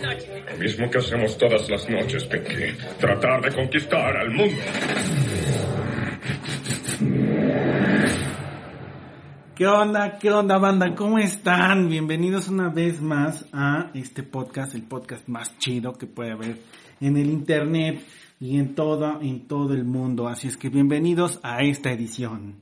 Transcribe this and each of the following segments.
noche. Lo mismo que hacemos todas las noches, Pinky. Tratar de conquistar al mundo. ¿Qué onda? ¿Qué onda, banda? ¿Cómo están? Bienvenidos una vez más a este podcast, el podcast más chido que puede haber en el internet y en todo, en todo el mundo. Así es que bienvenidos a esta edición.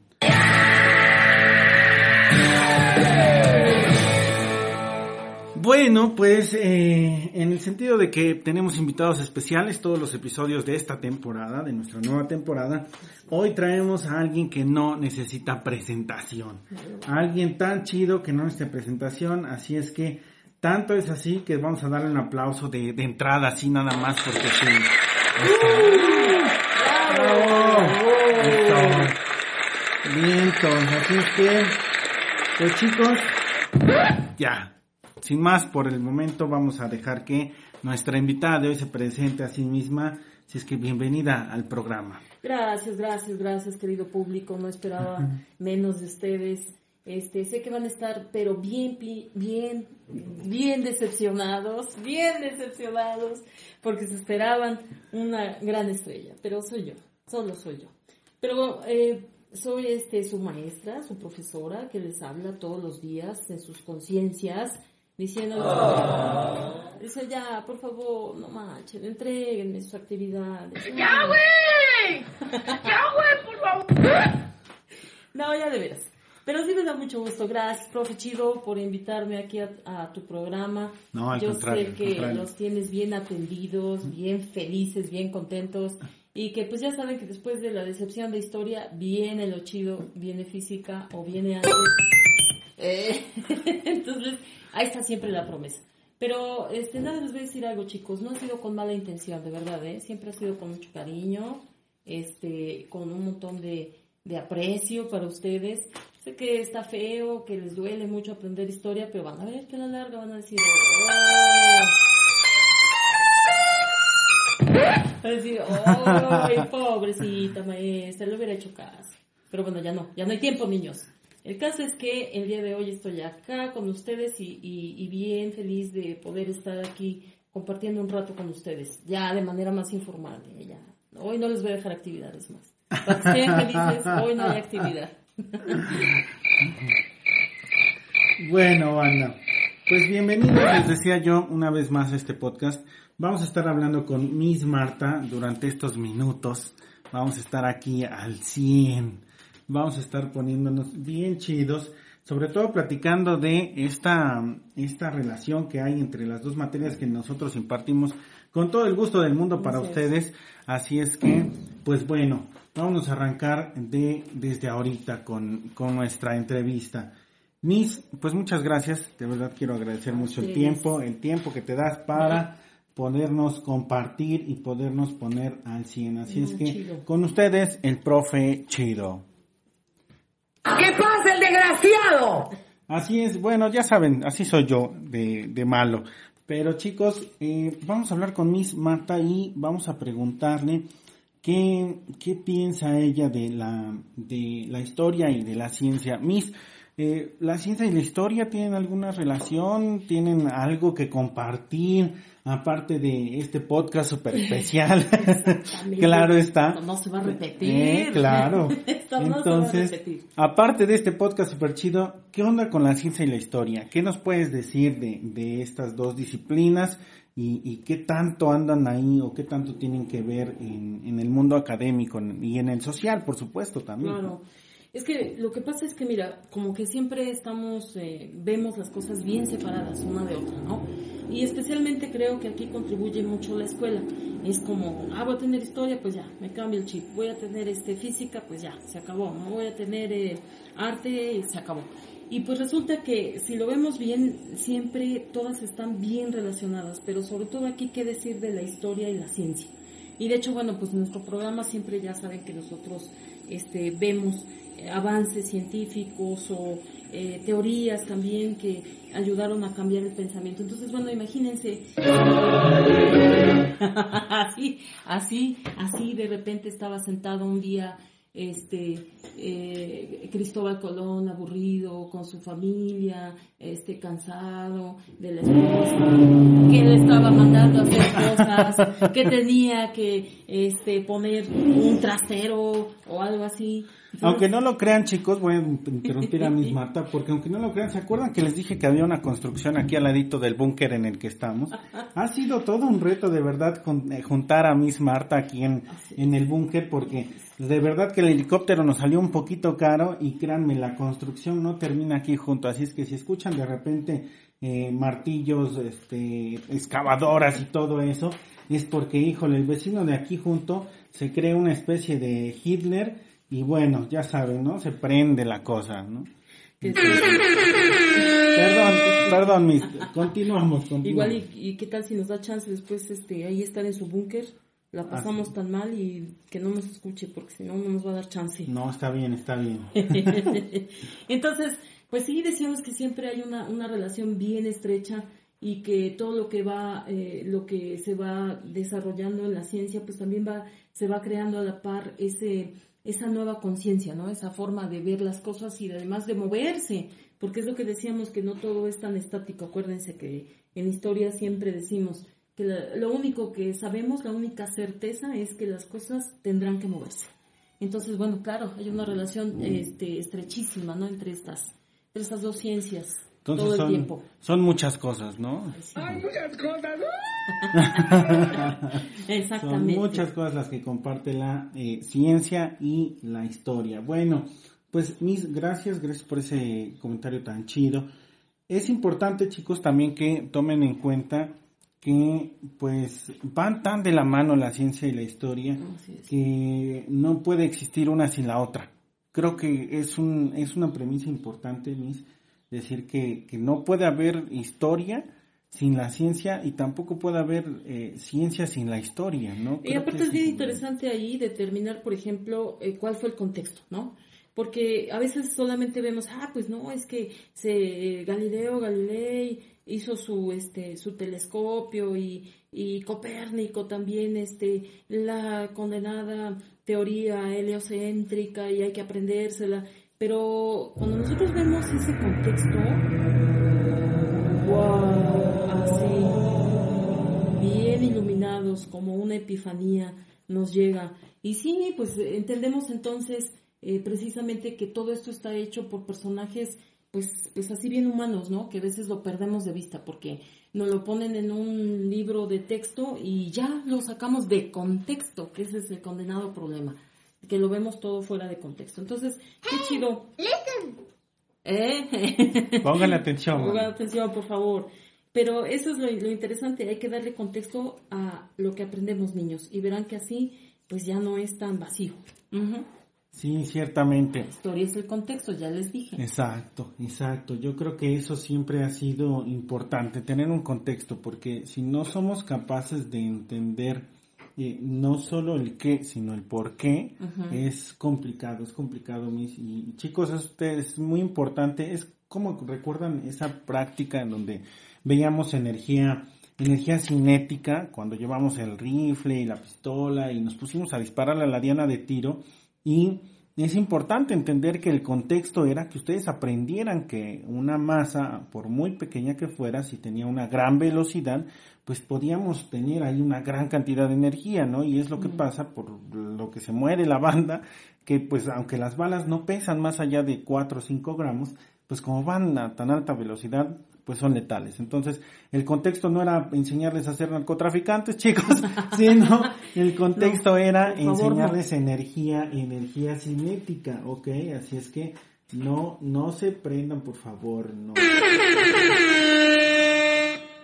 Bueno, pues eh, en el sentido de que tenemos invitados especiales todos los episodios de esta temporada, de nuestra nueva temporada, hoy traemos a alguien que no necesita presentación. A alguien tan chido que no necesita presentación, así es que tanto es así que vamos a darle un aplauso de, entrada, así nada más porque sí. Vientos, así es que, pues chicos, ya, sin más por el momento vamos a dejar que nuestra invitada de hoy se presente a sí misma, si es que bienvenida al programa. Gracias, gracias, gracias, querido público. No esperaba menos de ustedes. Este, sé que van a estar, pero bien, bien, bien decepcionados, bien decepcionados, porque se esperaban una gran estrella, pero soy yo, solo soy yo. Pero eh, soy este su maestra, su profesora, que les habla todos los días en sus conciencias, diciéndoles, dice ya, por favor, no manchen, entréguenme sus actividades. ¡Ya, güey! ¡Ya, güey, por favor! No, ya de veras. Pero sí me da mucho gusto. Gracias, profe Chido, por invitarme aquí a, a tu programa. No, al Yo contrario, sé que contrario. los tienes bien atendidos, bien felices, bien contentos. Y que pues ya saben que después de la decepción de historia, viene lo chido, viene física o viene antes. Eh, entonces, ahí está siempre la promesa. Pero este, nada, les voy a decir algo, chicos. No ha sido con mala intención, de verdad, ¿eh? Siempre ha sido con mucho cariño, este, con un montón de, de aprecio para ustedes. Sé que está feo, que les duele mucho aprender historia, pero van a ver que a la larga van a decir, "Oh". Van a decir, ¡ay, pobrecita maestra! Le hubiera hecho caso. Pero bueno, ya no, ya no hay tiempo, niños. El caso es que el día de hoy estoy acá con ustedes y, bien feliz de poder estar aquí compartiendo un rato con ustedes, ya de manera más informal. ¿eh? Hoy no les voy a dejar actividades más. Para felices, hoy no hay actividad. Bueno, banda, pues bienvenidos, les decía yo una vez más a este podcast. Vamos a estar hablando con Miss Marta durante estos minutos. Vamos a estar aquí al 100. Vamos a estar poniéndonos bien chidos, sobre todo platicando de esta, esta relación que hay entre las dos materias que nosotros impartimos con todo el gusto del mundo para ustedes. Así es que, pues bueno, vamos a arrancar de, desde ahorita con, con nuestra entrevista. Miss, pues muchas gracias, de verdad quiero agradecer mucho el tiempo, el tiempo que te das para podernos compartir y podernos poner al 100. Así es que chido. con ustedes el profe Chido. ¿Qué pasa, el desgraciado? Así es, bueno, ya saben, así soy yo de, de malo. Pero chicos, eh, vamos a hablar con Miss Marta y vamos a preguntarle qué, qué piensa ella de la, de la historia y de la ciencia. Miss, eh, ¿la ciencia y la historia tienen alguna relación? ¿Tienen algo que compartir? Aparte de este podcast super especial. claro está. No se va a repetir. Eh, claro. Esto no se va a Entonces, repetir. aparte de este podcast super chido, ¿qué onda con la ciencia y la historia? ¿Qué nos puedes decir de, de estas dos disciplinas y, y qué tanto andan ahí o qué tanto tienen que ver en, en el mundo académico y en el social, por supuesto, también? Claro. Es que lo que pasa es que, mira, como que siempre estamos, eh, vemos las cosas bien separadas una de otra, ¿no? Y especialmente creo que aquí contribuye mucho la escuela. Es como, ah, voy a tener historia, pues ya, me cambio el chip. Voy a tener este física, pues ya, se acabó. No voy a tener eh, arte, se acabó. Y pues resulta que si lo vemos bien, siempre todas están bien relacionadas, pero sobre todo aquí qué decir de la historia y la ciencia. Y de hecho, bueno, pues nuestro programa siempre ya saben que nosotros este, vemos avances científicos o eh, teorías también que ayudaron a cambiar el pensamiento. Entonces, bueno, imagínense. así, así, así de repente estaba sentado un día este eh, Cristóbal Colón aburrido con su familia, este cansado de la esposa, que le estaba mandando hacer cosas, que tenía que este poner un trasero o algo así. Aunque no lo crean, chicos, voy a interrumpir a mis Marta, porque aunque no lo crean, ¿se acuerdan que les dije que había una construcción aquí al ladito del búnker en el que estamos? Ha sido todo un reto, de verdad, eh, juntar a Miss Marta aquí en, en el búnker, porque de verdad que el helicóptero nos salió un poquito caro y créanme, la construcción no termina aquí junto, así es que si escuchan de repente eh, martillos, este, excavadoras y todo eso, es porque, híjole, el vecino de aquí junto se cree una especie de Hitler y bueno, ya saben, ¿no? Se prende la cosa, ¿no? Perdón, perdón, mis, continuamos, continuamos. Igual, y, qué tal si nos da chance después este, ahí estar en su búnker? La ah, pasamos tan mal y que no nos escuche porque si no, no nos va a dar chance. No, está bien, está bien. Entonces, pues sí, decíamos que siempre hay una, una relación bien estrecha y que todo lo que va, eh, lo que se va desarrollando en la ciencia, pues también va, se va creando a la par ese esa nueva conciencia, ¿no? Esa forma de ver las cosas y además de moverse, porque es lo que decíamos que no todo es tan estático. Acuérdense que en historia siempre decimos que lo único que sabemos, la única certeza es que las cosas tendrán que moverse. Entonces, bueno, claro, hay una relación este, estrechísima, ¿no? Entre estas, entre estas dos ciencias. Todo el tiempo. son muchas cosas, ¿no? Hay muchas cosas. Exactamente. Son muchas cosas las que comparte la eh, ciencia y la historia. Bueno, pues mis gracias, gracias por ese comentario tan chido. Es importante, chicos, también que tomen en cuenta que pues van tan de la mano la ciencia y la historia que no puede existir una sin la otra. Creo que es un es una premisa importante, mis decir que, que no puede haber historia sin la ciencia y tampoco puede haber eh, ciencia sin la historia, ¿no? y aparte es bien interesante ahí determinar, por ejemplo, eh, cuál fue el contexto, ¿no? Porque a veces solamente vemos, ah, pues no, es que se, Galileo Galilei hizo su, este, su telescopio y, y Copérnico también, este, la condenada teoría heliocéntrica y hay que aprendérsela. Pero cuando nosotros vemos ese contexto, wow, así, bien iluminados, como una epifanía nos llega. Y sí, pues entendemos entonces eh, precisamente que todo esto está hecho por personajes pues, pues así bien humanos, ¿no? Que a veces lo perdemos de vista porque nos lo ponen en un libro de texto y ya lo sacamos de contexto, que ese es el condenado problema, que lo vemos todo fuera de contexto. Entonces, qué chido. ¿Eh? Pongan atención. Pongan atención, por favor. Pero eso es lo, interesante, hay que darle contexto a lo que aprendemos niños y verán que así pues ya no es tan vacío. Sí, ciertamente. La historia es el contexto, ya les dije. Exacto, exacto. Yo creo que eso siempre ha sido importante, tener un contexto, porque si no somos capaces de entender eh, no solo el qué, sino el por qué, es complicado, es complicado, mis. Y chicos, esto es muy importante. Es como recuerdan esa práctica en donde veíamos energía energía cinética cuando llevamos el rifle y la pistola y nos pusimos a disparar a la diana de tiro y es importante entender que el contexto era que ustedes aprendieran que una masa, por muy pequeña que fuera, si tenía una gran velocidad, pues podíamos tener ahí una gran cantidad de energía, ¿no? Y es lo que pasa por lo que se muere la banda, que pues aunque las balas no pesan más allá de 4 o 5 gramos, pues como van a tan alta velocidad, pues son letales. Entonces, el contexto no era enseñarles a ser narcotraficantes, chicos, sino el contexto era enseñarles energía, energía cinética, ¿ok? Así es que no, no se prendan, por favor, no.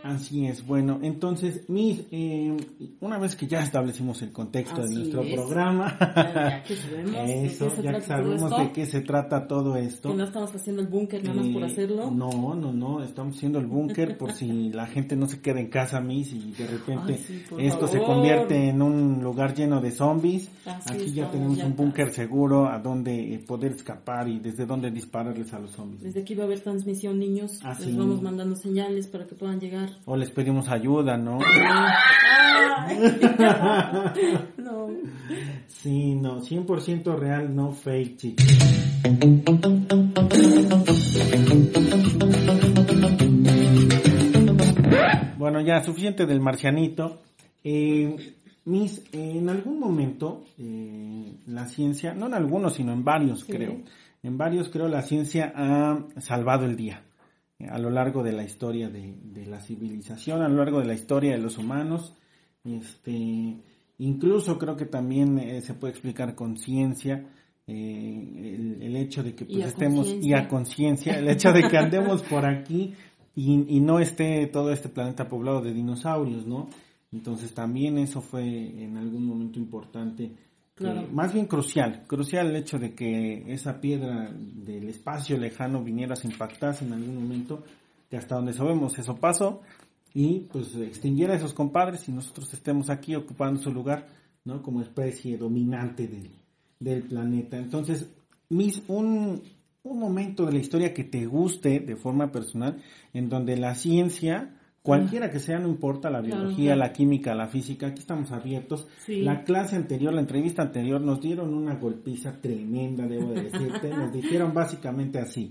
Así es, bueno, entonces, mis, eh, una vez que ya establecimos el contexto de nuestro programa, ya, que sabemos eso, ya sabemos de qué se trata todo esto. Que no estamos haciendo el búnker nada más por eh, hacerlo. No, no, no, estamos haciendo el búnker por si la gente no se queda en casa, mis, y de repente esto se convierte en un lugar lleno de zombies. Aquí ya tenemos un búnker seguro a donde eh, poder escapar y desde donde dispararles a los zombies. Desde aquí va a haber transmisión, niños. Les vamos mandando señales para que puedan llegar o les pedimos ayuda, ¿no? no. Sí, no, 100% real, no fake, chicos. Bueno, ya, suficiente del marcianito. Eh, mis, en algún momento, eh, la ciencia, no en algunos, sino en varios, creo. En varios, creo, la ciencia ha salvado el día a lo largo de la historia de, de, la civilización, a lo largo de la historia de los humanos. Este, incluso creo que también eh, se puede explicar con ciencia. Eh, el, el, hecho de que pues, estemos y a conciencia, el hecho de que andemos por aquí y, y, no esté todo este planeta poblado de dinosaurios, ¿no? Entonces también eso fue en algún momento importante, Eh, más bien crucial, crucial el hecho de que esa piedra del espacio lejano viniera a impactarse en algún momento, que hasta donde sabemos eso pasó, y pues extinguiera a esos compadres y nosotros estemos aquí ocupando su lugar, ¿no? Como especie dominante del, del planeta. Entonces, mis, un, un momento de la historia que te guste de forma personal, en donde la ciencia, cualquiera que sea, no importa, la biología, Claro. la química, la física, aquí estamos abiertos. Sí. La clase anterior, la entrevista anterior, nos dieron una golpiza tremenda, debo de decirte. nos dijeron básicamente así.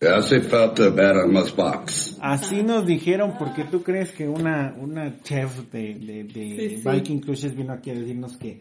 Hace falta ver más box. Así nos dijeron, porque tú crees que una, una chef de, de, de Sí, sí. Viking Cruises vino aquí a decirnos que,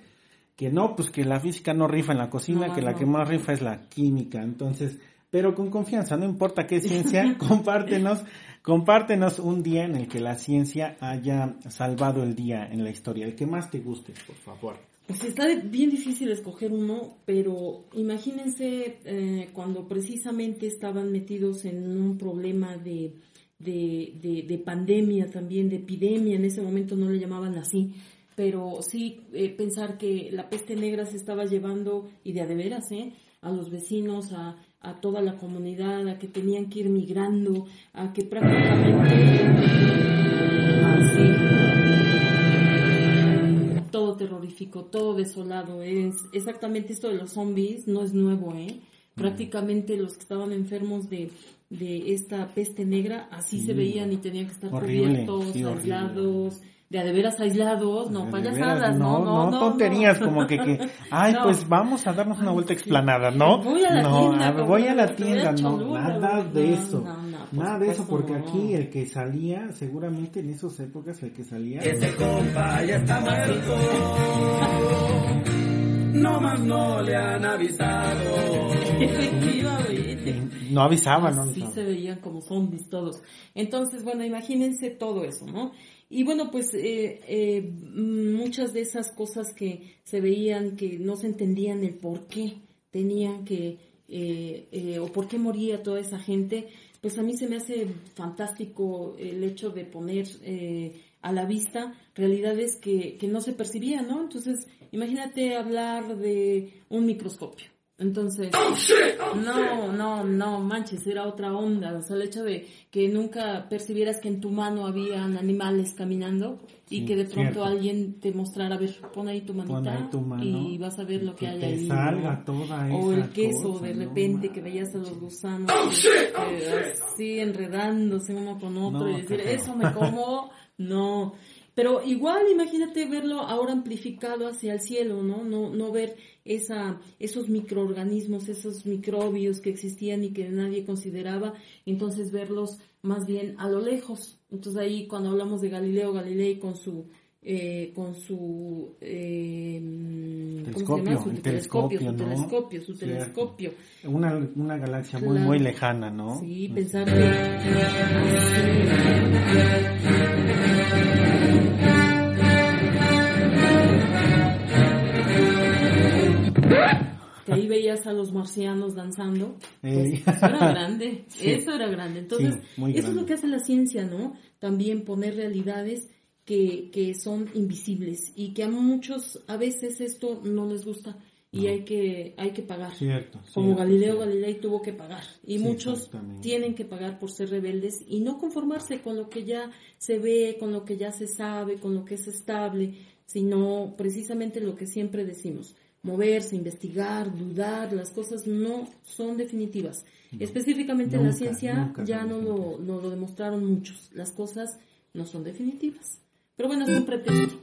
que no, pues que la física no rifa en la cocina, No, que la no. que más rifa es la química. Entonces, pero con confianza, no importa qué ciencia, compártenos, compártenos un día en el que la ciencia haya salvado el día en la historia, el que más te guste, por favor. Pues está bien difícil escoger uno, pero imagínense eh, cuando precisamente estaban metidos en un problema de, de, de- de pandemia también, de epidemia, en ese momento no le llamaban así, pero sí eh, pensar que la peste negra se estaba llevando, y de a de veras, ¿eh? a los vecinos, a, a toda la comunidad, a que tenían que ir migrando, a que prácticamente... Así todo terrorífico, todo desolado. Es exactamente esto de los zombies, no es nuevo, ¿eh? Prácticamente los que estaban enfermos de, de esta peste negra, así se veían y tenían que estar Horrible, cubiertos, sí, horrible. De a de veras aislados, no De payasadas, veras, no, no, no. tonterías, no. como que, que, ay, No. pues vamos a darnos una vuelta sí. explanada, ¿no? Voy a la no, tienda, a ver, voy a la tienda, no, Cholula, nada de No, eso. no, no, nada de eso, porque no. aquí el que salía, seguramente en esas épocas el que salía, compa ya está muerto. No más no le han avisado. Efectivamente. no avisaba, no Así avisaba. se veían como zombies todos. Entonces, bueno, imagínense todo eso, ¿no? Y bueno, pues eh, eh, muchas de esas cosas que se veían, que no se entendían el por qué tenían que, eh, o por qué moría toda esa gente, pues a mí se me hace fantástico el hecho de poner a la vista realidades que, que no se percibían, ¿no? Entonces, imagínate hablar de un microscopio. Entonces, no, no, no, manches, era otra onda. O sea, el hecho de que nunca percibieras que en tu mano habían animales caminando y Sí, que de pronto cierto. alguien te mostrara, a ver, pon ahí tu manita Pon ahí tu mano y vas a ver lo que, que hay te ahí. salga ¿no? toda o el queso, cosa, de no repente que veías a los gusanos este, así enredándose uno con otro No, y decir, eso me como, no. Pero igual imagínate verlo ahora amplificado hacia el cielo, ¿no? No, no ver esa, esos microorganismos, esos microbios que existían y que nadie consideraba, entonces verlos más bien a lo lejos. Entonces ahí cuando hablamos de Galileo Galilei con su eh, con su eh, ¿cómo se llama? Telescopio, Su telescopio, su telescopio, ¿no? telescopio, su Cierto. telescopio. Una, una galaxia muy, muy lejana, ¿no? Sí, pensar que veías a los marcianos danzando. Pues, eso era grande, Sí. eso era grande. Entonces, Sí, eso es lo que hace la ciencia, ¿no? También poner realidades que, que son invisibles y que a muchos a veces esto no les gusta y hay que hay que pagar. Cierto. Como cierto, Galileo cierto. Galilei tuvo que pagar y Sí, muchos tienen que pagar por ser rebeldes y no conformarse con lo que ya se ve, con lo que ya se sabe, con lo que es estable, sino precisamente lo que siempre decimos, moverse, investigar, dudar, las cosas no son definitivas. Específicamente en la ciencia nunca ya no lo, no lo demostraron muchos, las cosas no son definitivas. Pero bueno, es un pretexto.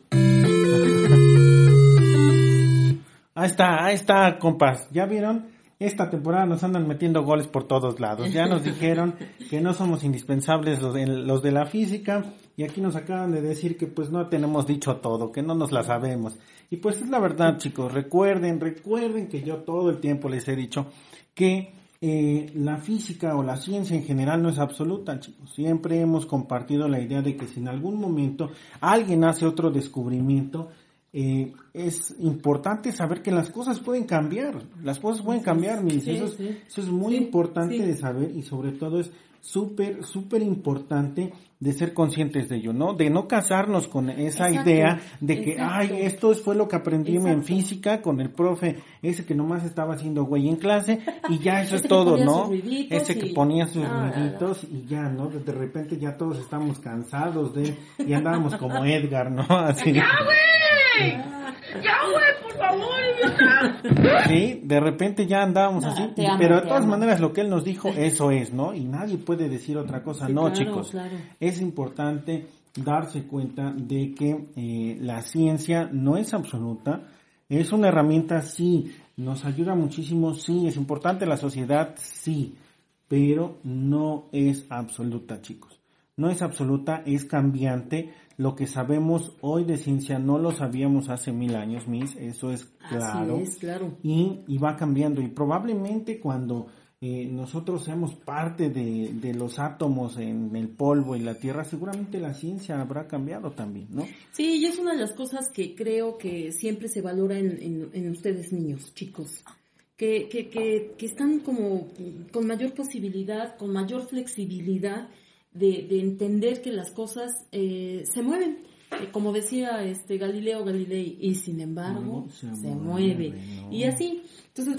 Ahí está, ahí está, compas. ¿Ya vieron? Esta temporada nos andan metiendo goles por todos lados. Ya nos dijeron que no somos indispensables los de, los de la física y aquí nos acaban de decir que pues no tenemos dicho todo, que no nos la sabemos. Y pues es la verdad, chicos. Recuerden, recuerden que yo todo el tiempo les he dicho que eh, la física o la ciencia en general no es absoluta, chicos. Siempre hemos compartido la idea de que si en algún momento alguien hace otro descubrimiento, eh, es importante saber que las cosas pueden cambiar, las cosas pueden cambiar, mis. eso, es, eso, es, muy importante de saber y sobre todo es súper, súper importante de ser conscientes de ello, ¿no? De no casarnos con esa idea de que, ay, esto fue lo que aprendí en física con el profe, ese que nomás estaba haciendo güey en clase y ya eso es todo, ¿no? Ese que ponía sus ah, ruiditos y ya, ¿no? De repente ya todos estamos cansados de, y andábamos como Edgar, ¿no? Así. ¡Ya, güey, por favor! Sí, de repente ya andábamos así. pero de todas maneras, lo que él nos dijo, eso es, ¿no? Y nadie puede decir otra cosa. no, chicos. Es importante darse cuenta de que eh, la ciencia no es absoluta. Es una herramienta, sí. Nos ayuda muchísimo, sí. Es importante la sociedad, sí. Pero no es absoluta, chicos. No es absoluta, es cambiante lo que sabemos hoy de ciencia no lo sabíamos hace mil años, Miss, eso es claro. Así es, claro. Y, y va cambiando. Y probablemente cuando eh, nosotros seamos parte de, de, los átomos en el polvo y la Tierra, seguramente la ciencia habrá cambiado también, ¿no? Sí, y es una de las cosas que creo que siempre se valora en, en, en ustedes niños, chicos. Que, que, que, que, están como con mayor posibilidad, con mayor flexibilidad de, de entender que las cosas eh, se mueven. Eh, como decía este Galileo Galilei, y sin embargo se, mueve. Y así, entonces,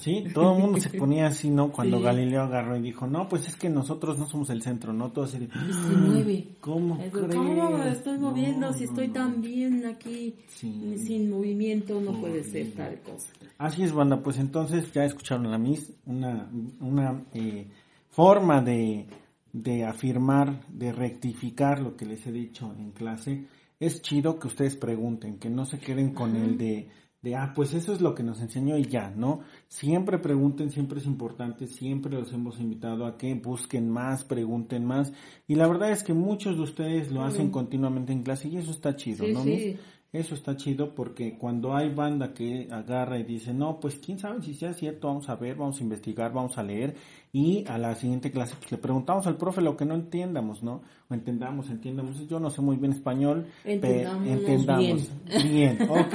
Sí, todo el mundo se ponía así, ¿no? Cuando Galileo agarró y dijo, no, pues es que nosotros no somos el centro, ¿no? Todo así se mueve. ¿Cómo ¿Cómo me estoy moviendo si estoy tan bien aquí sin movimiento? No puede ser tal cosa. Así es, banda, pues entonces ya escucharon la Miss, una, una eh, forma de, de afirmar, de rectificar lo que les he dicho en clase. Es chido que ustedes pregunten, que no se queden con el de de, ah, pues eso es lo que nos enseñó y ya, ¿no? Siempre pregunten, siempre es importante, siempre los hemos invitado a que busquen más, pregunten más. Y la verdad es que muchos de ustedes lo hacen continuamente en clase y eso está chido, ¿no? Sí. Eso está chido porque cuando hay banda que agarra y dice, no, pues quién sabe si sea cierto, vamos a ver, vamos a investigar, vamos a leer y a la siguiente clase pues le preguntamos al profe lo que no entiendamos, ¿no? O entendamos, entiendamos, yo no sé muy bien español, entendamos, entendamos. Bien. ok,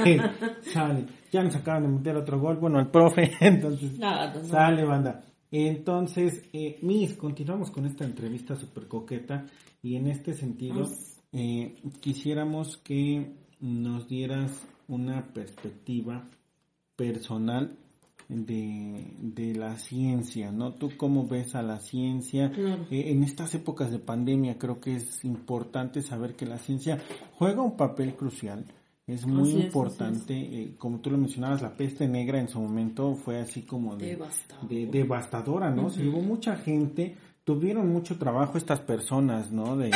sale. Ya nos acaban de meter otro gol, bueno, al profe, entonces sale banda. Entonces, eh, Miss, continuamos con esta entrevista súper coqueta y en este sentido eh, quisiéramos que nos dieras una perspectiva personal de, de la ciencia, ¿no? ¿Tú cómo ves a la ciencia? Eh, en estas épocas de pandemia creo que es importante saber que la ciencia juega un papel crucial. Es muy importante, eh, como tú lo mencionabas, la peste negra en su momento fue así como de, de devastadora, ¿no? Se llevó mucha gente, tuvieron mucho trabajo estas personas, ¿no? De,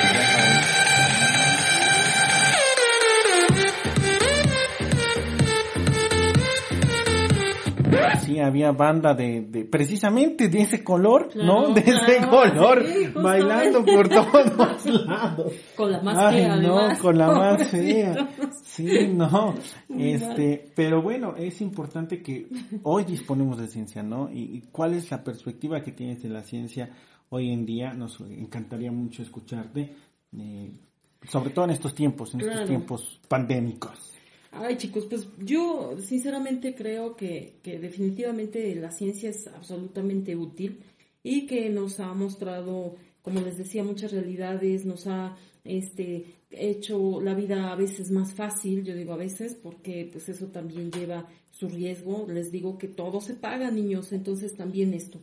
sí, había banda de, de precisamente de ese color, ¿no? De ese color, bailando por todos lados. Con la más fea, no, con la más fea. Sí, no. Este, pero bueno, es importante que hoy disponemos de ciencia, ¿no? Y, cuál es la perspectiva que tienes de la ciencia hoy en día. Nos encantaría mucho escucharte, eh, sobre todo en estos tiempos, en estos tiempos pandémicos. Ay, chicos, pues yo sinceramente creo que, que definitivamente la ciencia es absolutamente útil y que nos ha mostrado, como les decía, muchas realidades, nos ha este hecho la vida a veces más fácil, yo digo a veces, porque pues eso también lleva su riesgo, les digo que todo se paga, niños, entonces también esto.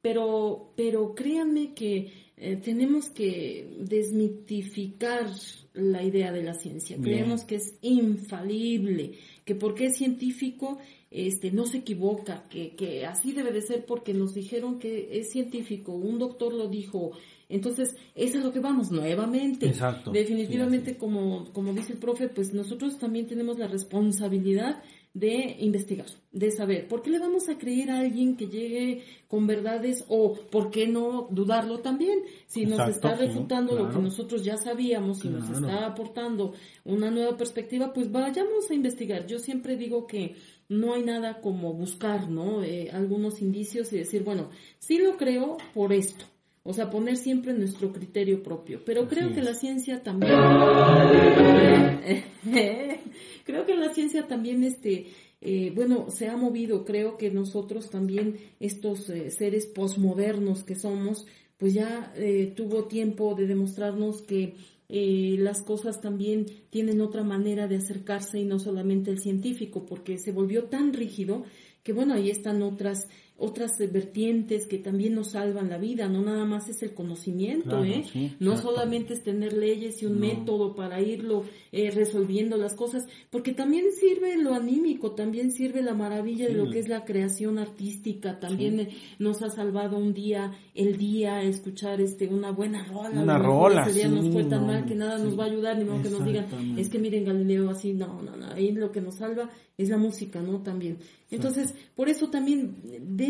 Pero, pero créanme que eh, tenemos que desmitificar la idea de la ciencia. Creemos que es infalible, que porque es científico este, no se equivoca, que, que así debe de ser porque nos dijeron que es científico, un doctor lo dijo, entonces, eso es lo que vamos nuevamente. Exacto. Definitivamente, como, como dice el profe, pues nosotros también tenemos la responsabilidad de investigar, de saber, ¿por qué le vamos a creer a alguien que llegue con verdades o por qué no dudarlo también? Si nos está refutando lo que nosotros ya sabíamos y nos está aportando una nueva perspectiva, pues vayamos a investigar. Yo siempre digo que no hay nada como buscar, ¿no? Eh, algunos indicios y decir, bueno, sí lo creo por esto o sea, poner siempre nuestro criterio propio. Pero creo que la ciencia también, creo que la ciencia también, este, eh, bueno, se ha movido. Creo que nosotros también, estos eh, seres posmodernos que somos, pues ya eh, tuvo tiempo de demostrarnos que las cosas también tienen otra manera de acercarse y no solamente el científico, porque se volvió tan rígido que bueno, ahí están otras otras vertientes que también nos salvan la vida, no nada más es el conocimiento, ¿eh? no solamente es tener leyes y un método para irlo eh, resolviendo las cosas, porque también sirve lo anímico, también sirve la maravilla de lo que es la creación artística, también eh, nos ha salvado un día, el día, escuchar este una buena rola, una rola, ese día nos fue tan mal que nada nos va a ayudar, ni modo que nos digan, es que miren Galileo así, no, no, no, ahí lo que nos salva es la música, ¿no? También. Entonces, por eso también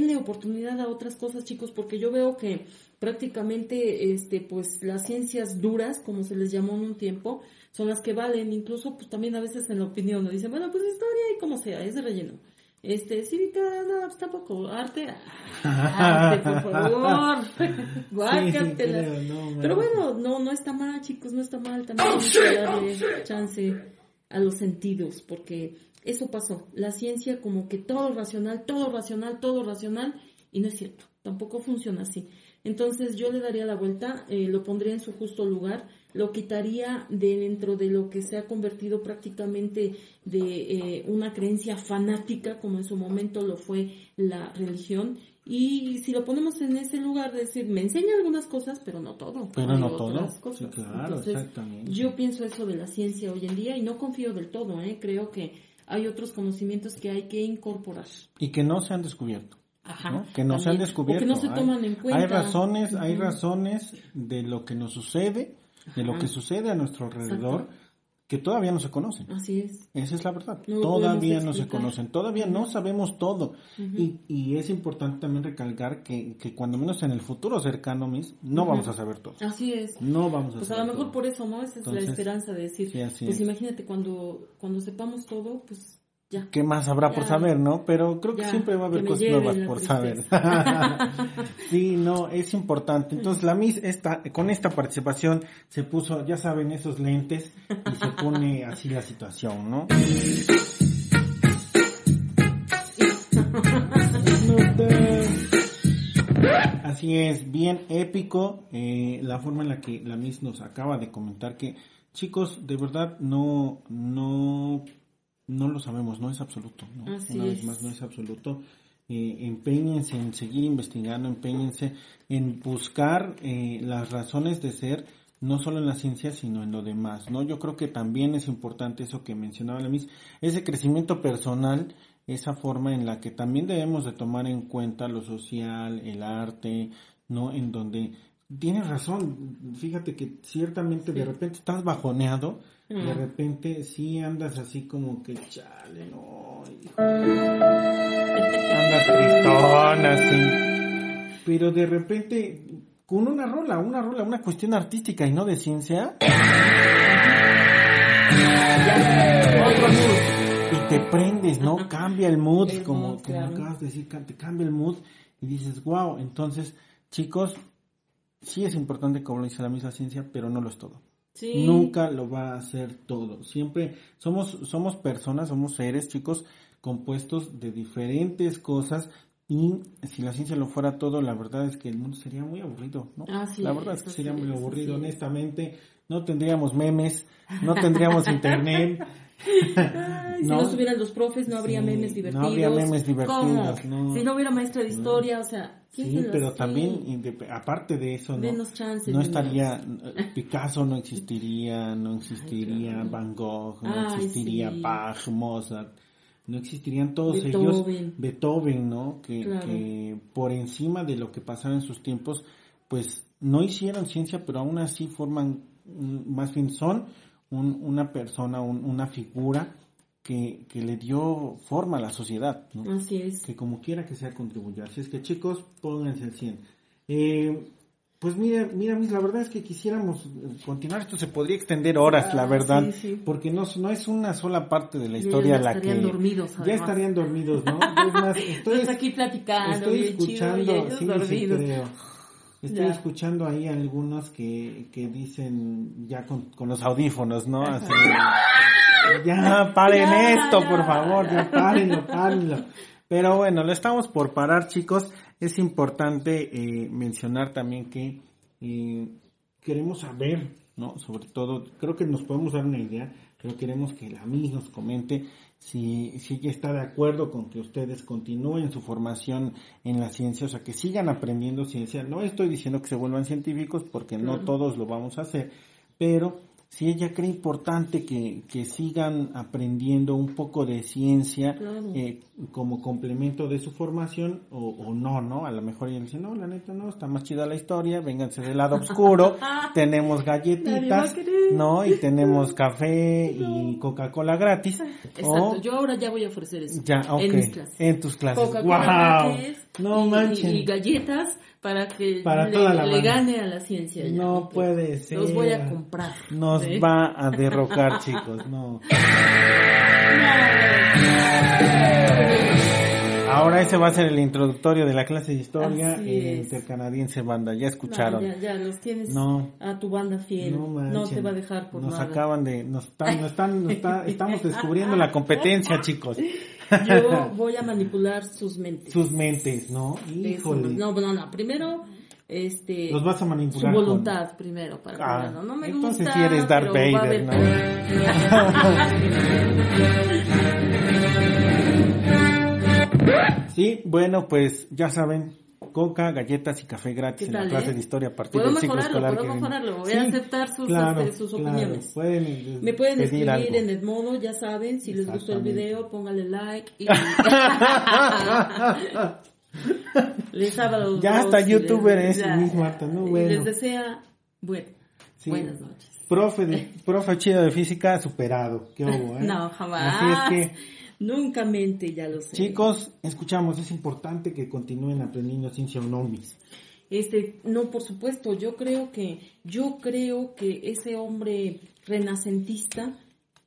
denle oportunidad a otras cosas, chicos, porque yo veo que prácticamente, este, pues las ciencias duras, como se les llamó en un tiempo, son las que valen, incluso, pues también a veces en la opinión, ¿no? Dicen, bueno, pues historia y como sea, es de relleno. Este, cívica, no, pues tampoco, arte, arte, por favor, Pero bueno, no, no está mal, chicos, no está mal, también hay que darle chance a los sentidos, porque eso pasó. La ciencia como que todo racional, todo racional, todo racional, y no es cierto, tampoco funciona así. Entonces yo le daría la vuelta, eh, lo pondría en su justo lugar, lo quitaría de dentro de lo que se ha convertido prácticamente de eh, una creencia fanática, como en su momento lo fue la religión, y si lo ponemos en ese lugar de decir, me enseña algunas cosas, pero no todo. Pero no todo. Sí, claro, exactamente. Yo pienso eso de la ciencia hoy en día y no confío del todo, ¿eh? creo que hay otros conocimientos que hay que incorporar. Y que no se han descubierto. Ajá, Que no se han descubierto. que no se toman en cuenta. Hay razones, hay razones de lo que nos sucede, de lo que sucede a nuestro alrededor que todavía no se conocen. Así es. Esa es la verdad. todavía no se conocen, todavía no sabemos todo. y, y, es importante también recalcar que, que, cuando menos en el futuro cercano, mis, no vamos a saber todo. Así es. No vamos a pues a lo mejor por eso, ¿no? Esa es la esperanza de decir, pues imagínate cuando, cuando sepamos todo, pues ¿Qué más habrá por saber, no? Pero creo que siempre va a haber cosas nuevas por saber. sí, no, es importante. Entonces, la Miss esta, con esta participación se puso, ya saben, esos lentes y se pone así la situación, ¿no? Así es, bien épico eh, la forma en la que la Miss nos acaba de comentar que, chicos, de verdad no, no no lo sabemos, no es absoluto. ¿no? Una vez más, no es absoluto. Eh, empeñense en seguir investigando, empeñense en buscar eh, las razones de ser, no solo en la ciencia, sino en lo demás, ¿no? Yo creo que también es importante eso que mencionaba la Miss, ese crecimiento personal, esa forma en la que también debemos de tomar en cuenta lo social, el arte, ¿no? En donde tienes razón, fíjate que ciertamente de repente estás bajoneado, de repente sí andas así como que chale, no. andas tristón así. Pero de repente, con una rola, una rola, una cuestión artística y no de ciencia. y te prendes, ¿no? Cambia el mood, como, como acabas de decir, te cambia el mood y dices, wow, entonces, chicos, sí es importante como lo dice la misma ciencia, pero no lo es todo. Nunca lo va a hacer todo. Siempre somos, somos personas, somos seres, chicos, compuestos de diferentes cosas. Y si la ciencia lo fuera todo, la verdad es que el mundo sería muy aburrido, ¿no? la verdad es que sería muy aburrido, honestamente. No tendríamos memes, no tendríamos internet. Si no estuvieran los profes, no habría Sí, memes no divertidos. habría memes divertidos, no. Si no hubiera maestra de historia, o sea, ¿quién Sí, pero también, aparte de eso, ¿no? Denos chance, no estaría, eh, Picasso no existiría, no existiría claro. Van Gogh, no Ay, existiría sí. Bach, Mozart, no existirían todos Beethoven. ellos, Beethoven, ¿no? Que, Claro. que por encima de lo que pasaba en sus tiempos, pues no hicieron ciencia, pero aún así forman, más bien son un- una persona, un- una figura que, que le dio forma a la sociedad, ¿no? Así es. que como quiera que sea contribuya. Así es que chicos, pónganse al 100. Eh, pues mira, mira, Miss, la verdad es que quisiéramos eh, continuar, esto se podría extender horas, la Ah, verdad, sí, sí. porque no, no es una sola parte de la Ya historia la estarían que... dormidos, ya estarían dormidos, ¿no? Es más, estoy, Estás aquí platicando, estoy escuchando, sí, sí dormidos. creo. Estoy Ya. escuchando ahí algunos que, que dicen ya con, con los audífonos, ¿no? Así, ya paren Ya, esto, ya, por favor, ya párenlo, párenlo. Pero bueno, lo estamos por parar, chicos. Es importante eh, mencionar también que eh, queremos saber, ¿no? Sobre todo, creo que nos podemos dar una idea, pero queremos que la MIS nos comente si, si ella está de acuerdo con que ustedes continúen su formación en la ciencia, o sea, que sigan aprendiendo ciencia. No estoy diciendo que se vuelvan científicos porque no todos lo vamos a hacer, pero si ella cree importante que, que sigan aprendiendo un poco de ciencia Claro. eh, como complemento de su formación o, o no, ¿no? A lo mejor ella dice, no, la neta no, está más chida la historia, vénganse del lado oscuro, tenemos galletitas. ¿no? Y tenemos café y Coca-Cola gratis. Exacto, o- yo ahora ya voy a ofrecer eso. ya, ok, En mis clases. en tus clases. Coca-Cola ¡Wow! gratis No y, y galletas para que Para le, toda la le banda. gane a la ciencia. ya, No puede ser. Los voy a comprar. Nos ¿sí? va a derrocar, chicos, no. Ahora ese va a ser el introductorio de la clase de historia es. Intercanadiense Banda. Ya No, escucharon. ya, ya, los tienes No. a tu banda fiel. No, No, te va a dejar por Nos nada. acaban de, nos están, nos están, nos está- estamos descubriendo la competencia, chicos. Yo voy a manipular sus mentes. Sus mentes, ¿no? Híjole. no, no, no. Primero, este. Los vas a su manipular. con- voluntad primero para Ah. No me entonces gusta. sí eres Darth Vader, Sí, bueno, pues ya saben, coca, galletas y café gratis ¿Qué en la clase eh? de historia a partir del ciclo escolar puedo mejorarlo. Voy a aceptar sus, claro, este, sus claro. opiniones. Pueden, Me pueden escribir algo. en el modo, ya saben, si les gustó el video, póngale like y... les los Ya hasta youtuber les- es Marta, ¿no? Bueno. Les desea bueno, Sí. buenas noches. Profe, de, profe chido de física superado. ¿Qué hubo, eh? No, jamás. Así es que, Nunca mente, ya lo sé. chicos, escuchamos, es importante que continúen aprendiendo ciencia o no, Miss. Este, no, por supuesto, yo creo que, yo creo que ese hombre renacentista,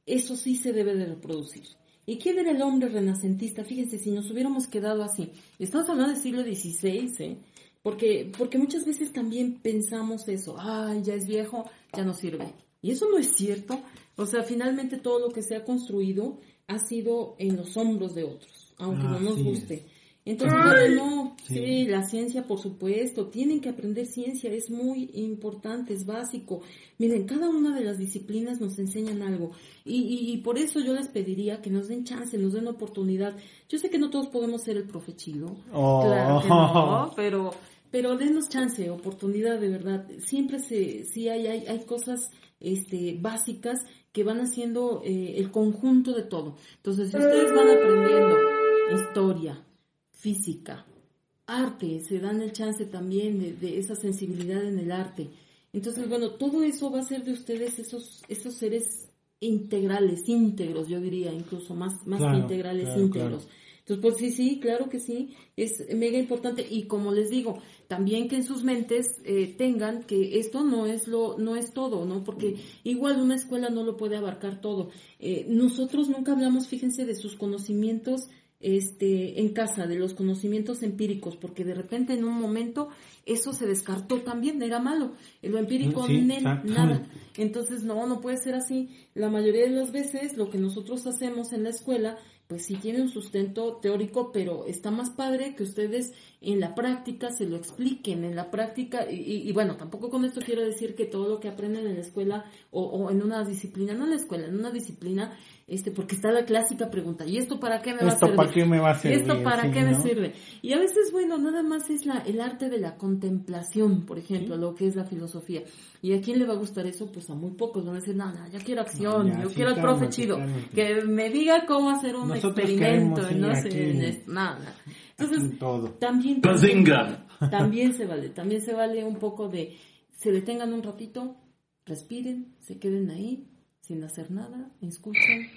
eso sí se debe de reproducir. ¿Y quién era el hombre renacentista? Fíjense, si nos hubiéramos quedado así, estamos hablando del siglo XVI, ¿eh? Porque, porque muchas veces también pensamos eso, ay, ya es viejo, ya no sirve. Y eso no es cierto. O sea, finalmente todo lo que se ha construido ha sido en los hombros de otros, aunque no nos es. guste. Entonces, bueno, no, Sí. sí, la ciencia, por supuesto, tienen que aprender ciencia, es muy importante, es básico. Miren, cada una de las disciplinas nos enseñan algo y, y, y por eso yo les pediría que nos den chance, nos den oportunidad. Yo sé que no todos podemos ser el profe chido, Oh. claro que no, pero, pero denos chance, oportunidad de verdad. Siempre se, sí hay, hay, hay cosas este, básicas que van haciendo eh, el conjunto de todo. Entonces, si ustedes van aprendiendo historia, física, arte, se dan el chance también de, de esa sensibilidad en el arte. Entonces, bueno, todo eso va a ser de ustedes esos, esos seres integrales, íntegros, yo diría, incluso más, más Claro, integrales, claro, íntegros. claro. Entonces, pues sí, sí, claro que sí, es mega importante y como les digo, también que en sus mentes eh, tengan que esto no es lo, no es todo, ¿no? Porque igual una escuela no lo puede abarcar todo. Eh, nosotros nunca hablamos, fíjense, de sus conocimientos este, en casa, de los conocimientos empíricos, porque de repente en un momento eso se descartó también, era malo. Lo empírico, Sí, nel, nada. Entonces, no, no puede ser así. La mayoría de las veces lo que nosotros hacemos en la escuela pues sí tiene un sustento teórico, pero está más padre que ustedes en la práctica se lo expliquen, en la práctica, y, bueno, tampoco con esto quiero decir que todo lo que aprenden en la escuela o, o, en una disciplina, no en la escuela, en una disciplina, este, porque está la clásica pregunta, ¿y esto para qué me va a servir? ¿Esto para qué me va a servir? ¿Y esto para qué me sirve? Y a veces, bueno, nada más es la, el arte de la contemplación, por ejemplo, lo que es la filosofía. ¿Y a quién le va a gustar eso? Pues a muy pocos van a decir, no, no, yo quiero acción, yo quiero el profe chido, que me diga cómo hacer un experimento, no sé, nada. Entonces, también, también se vale, también se vale un poco de, se detengan un ratito, respiren, se queden ahí, sin hacer nada, escuchen,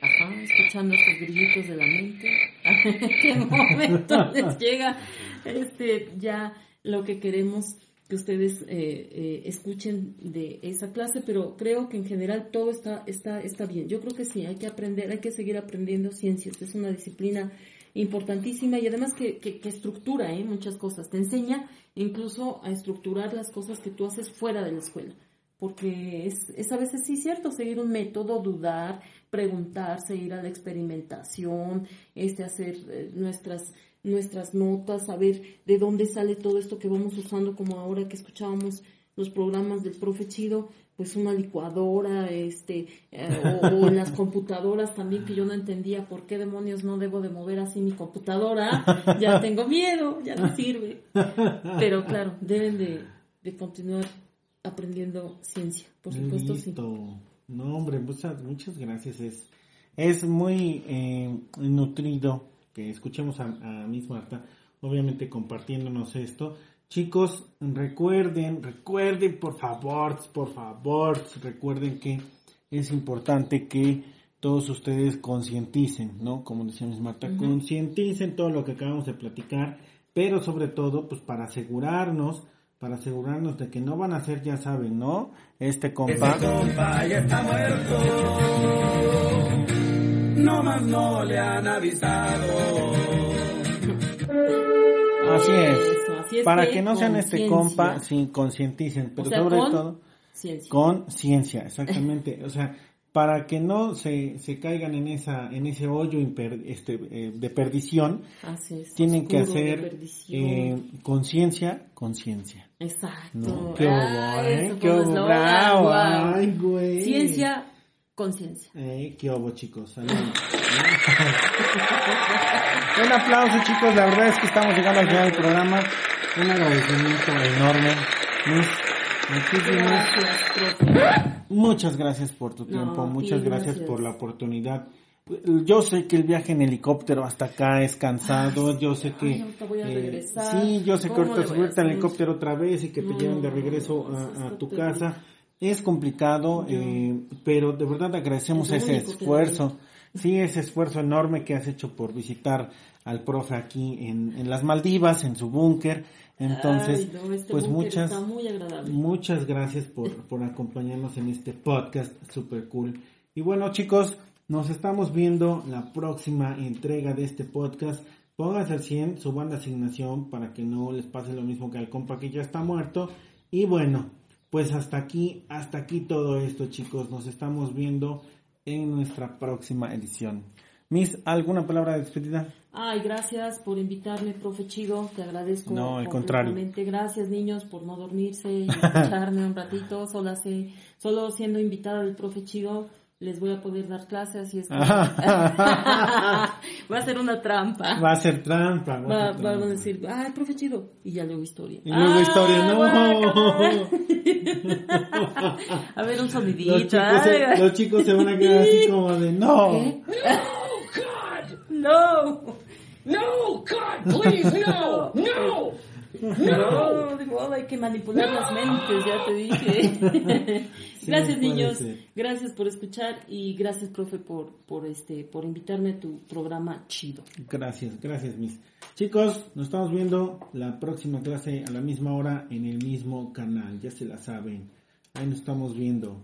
ajá, escuchando estos grillitos de la mente, en qué momento les llega este ya lo que queremos que ustedes eh, eh, escuchen de esa clase, pero creo que en general todo está, está, está bien. Yo creo que sí, hay que aprender, hay que seguir aprendiendo ciencias, es una disciplina importantísima y además que, que, estructura ¿eh? muchas cosas, te enseña incluso a estructurar las cosas que tú haces fuera de la escuela, porque es, es a veces sí cierto seguir un método, dudar, preguntarse, ir a la experimentación, este, hacer eh, nuestras nuestras notas, saber de dónde sale todo esto que vamos usando, como ahora que escuchábamos los programas del profe Chido, pues una licuadora, este, eh, o, en las computadoras también que yo no entendía por qué demonios no debo de mover así mi computadora, ya tengo miedo, ya no sirve. Pero claro, deben de, de continuar aprendiendo ciencia, por supuesto sí. No, hombre, muchas, muchas gracias. Es, es muy eh, nutrido que escuchemos a, a Miss Marta, obviamente compartiéndonos esto. Chicos, recuerden, recuerden, por favor, por favor, recuerden que es importante que todos ustedes concienticen, ¿no? Como decía Miss Marta, concienticen todo lo que acabamos de platicar, pero sobre todo, pues para asegurarnos, para asegurarnos de que no van a ser, ya saben, ¿no? Este compa. Este compa ya está muerto no más no le han avisado. Así es. Para que, no sean este compa, sin concienticen, pero sobre todo con ciencia, exactamente. o sea, para que no se, se caigan en esa en ese hoyo este, eh, de perdición, tienen que hacer eh, conciencia, conciencia. Exacto. Qué ¿eh? Qué bravo. Ay, güey. Ciencia, conciencia. Eh, qué obo, chicos. Un aplauso, chicos. La verdad es que estamos llegando al final del programa. Un agradecimiento enorme. Muchas gracias por tu tiempo. muchas gracias, por la oportunidad. Yo sé que el viaje en helicóptero hasta acá es cansado. yo sé que. Eh, sí, yo sé que ahorita subirte al helicóptero otra vez y que te lleven de regreso a tu casa es complicado, eh, pero de verdad agradecemos ese esfuerzo, sí, ese esfuerzo enorme que has hecho por visitar al profe aquí en, en las Maldivas, en su búnker. Entonces, este pues muchas, muchas gracias por, por acompañarnos en este podcast super cool. Y bueno, chicos, nos estamos viendo la próxima entrega de este podcast. Pónganse al 100, su banda asignación para que no les pase lo mismo que al compa que ya está muerto. Y bueno, pues hasta aquí, hasta aquí todo esto, chicos. Nos estamos viendo en nuestra próxima edición. Miss, ¿alguna palabra de despedida? Ay, gracias por invitarme, profe Chido. Te agradezco. No, al contrario. Gracias, niños, por no dormirse y escucharme un ratito. Solo, solo siendo invitada del profe Chido les voy a poder dar clases, así es que... va a ser una trampa. Va a ser trampa. Va, a, decir, ay, profe chido, y ya luego historia. Y luego historia, no. a ver, un sonidito. Los chicos, se, los chicos se van a quedar así como de, no. No, God. No. No, God, please, no, no. No, digo, hay que manipular las mentes, ya te dije. gracias niños, gracias por escuchar y gracias profe por, por este, por invitarme a tu programa chido. Gracias, gracias mis. Chicos, nos estamos viendo la próxima clase a la misma hora en el mismo canal, ya se la saben. Ahí nos estamos viendo.